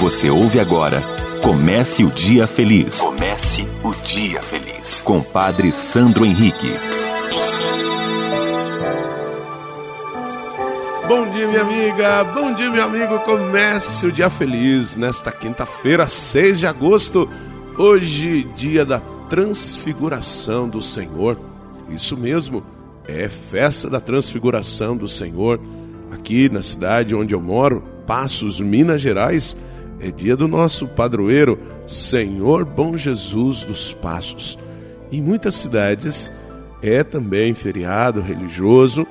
Você ouve agora Comece o Dia Feliz. Comece o Dia Feliz. Com Padre Sandro Henrique. Bom dia, minha amiga. Bom dia, meu amigo. Comece o Dia Feliz nesta quinta-feira, 6 de agosto. Hoje, dia da transfiguração do Senhor. Isso mesmo, é festa da transfiguração do Senhor. Aqui na cidade onde eu moro, Passos, Minas Gerais, é dia do nosso padroeiro, Senhor Bom Jesus dos Passos. Em muitas cidades é também feriado religioso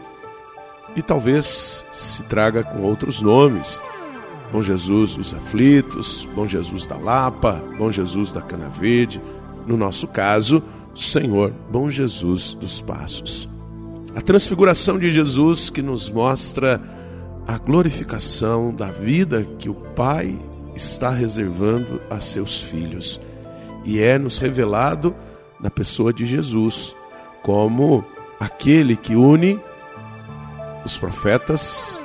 e talvez se traga com outros nomes. Bom Jesus dos Aflitos, Bom Jesus da Lapa, Bom Jesus da Cana Verde. No nosso caso, Senhor Bom Jesus dos Passos. A transfiguração de Jesus que nos mostra a glorificação da vida que o Pai está reservando a seus filhos. E é nos revelado na pessoa de Jesus, como aquele que une os profetas,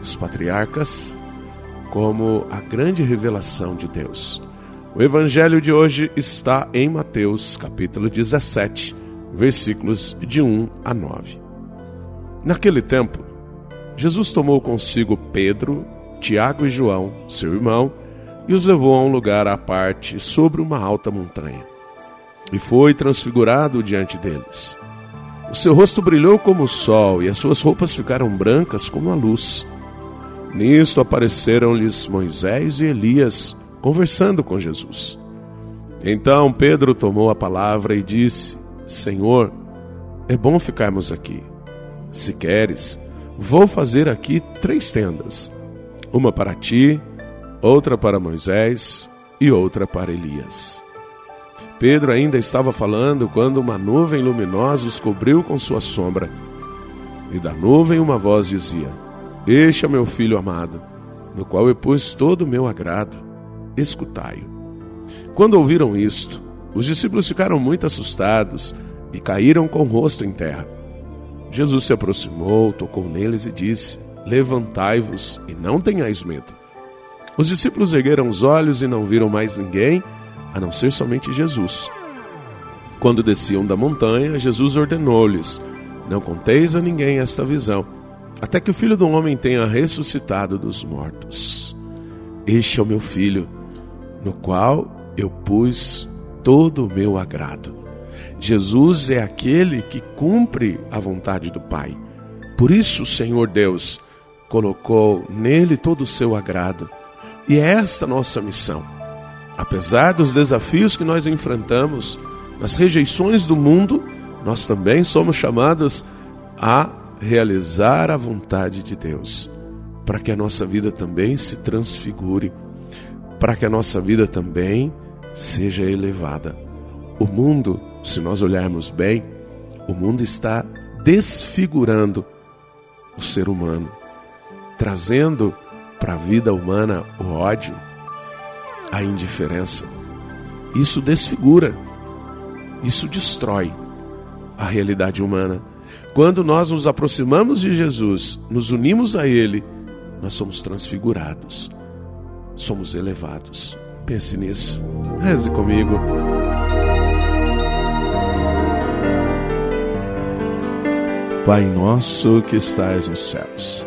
os patriarcas, como a grande revelação de Deus. O evangelho de hoje está em Mateus, capítulo 17, versículos de 1 a 9. Naquele tempo, Jesus tomou consigo Pedro, Tiago e João, seu irmão, e os levou a um lugar à parte sobre uma alta montanha. E foi transfigurado diante deles. O seu rosto brilhou como o sol e as suas roupas ficaram brancas como a luz. Nisto apareceram-lhes Moisés e Elias conversando com Jesus. Então Pedro tomou a palavra e disse: Senhor, é bom ficarmos aqui. Se queres, vou fazer aqui três tendas uma para ti, outra para Moisés e outra para Elias. Pedro ainda estava falando quando uma nuvem luminosa os cobriu com sua sombra. E da nuvem uma voz dizia: Este é meu filho amado, no qual eu pus todo o meu agrado. Escutai-o. Quando ouviram isto, os discípulos ficaram muito assustados e caíram com o rosto em terra. Jesus se aproximou, tocou neles e disse: Levantai-vos e não tenhais medo. Os discípulos ergueram os olhos e não viram mais ninguém, a não ser somente Jesus. Quando desciam da montanha, Jesus ordenou-lhes: Não conteis a ninguém esta visão, até que o filho do homem tenha ressuscitado dos mortos. Este é o meu filho, no qual eu pus todo o meu agrado. Jesus é aquele que cumpre a vontade do Pai. Por isso, Senhor Deus, colocou nele todo o seu agrado. E é esta nossa missão. Apesar dos desafios que nós enfrentamos, nas rejeições do mundo, nós também somos chamados a realizar a vontade de Deus, para que a nossa vida também se transfigure, para que a nossa vida também seja elevada. O mundo, se nós olharmos bem, o mundo está desfigurando o ser humano trazendo para a vida humana o ódio, a indiferença. Isso desfigura, isso destrói a realidade humana. Quando nós nos aproximamos de Jesus, nos unimos a Ele, nós somos transfigurados, somos elevados. Pense nisso, reze comigo. Pai nosso que estais nos céus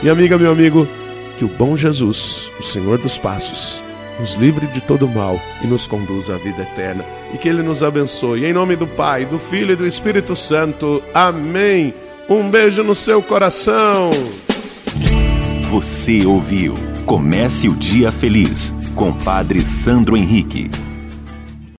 Minha amiga, meu amigo, que o bom Jesus, o Senhor dos Passos, nos livre de todo mal e nos conduza à vida eterna. E que Ele nos abençoe. Em nome do Pai, do Filho e do Espírito Santo. Amém. Um beijo no seu coração. Você ouviu Comece o Dia Feliz com Padre Sandro Henrique.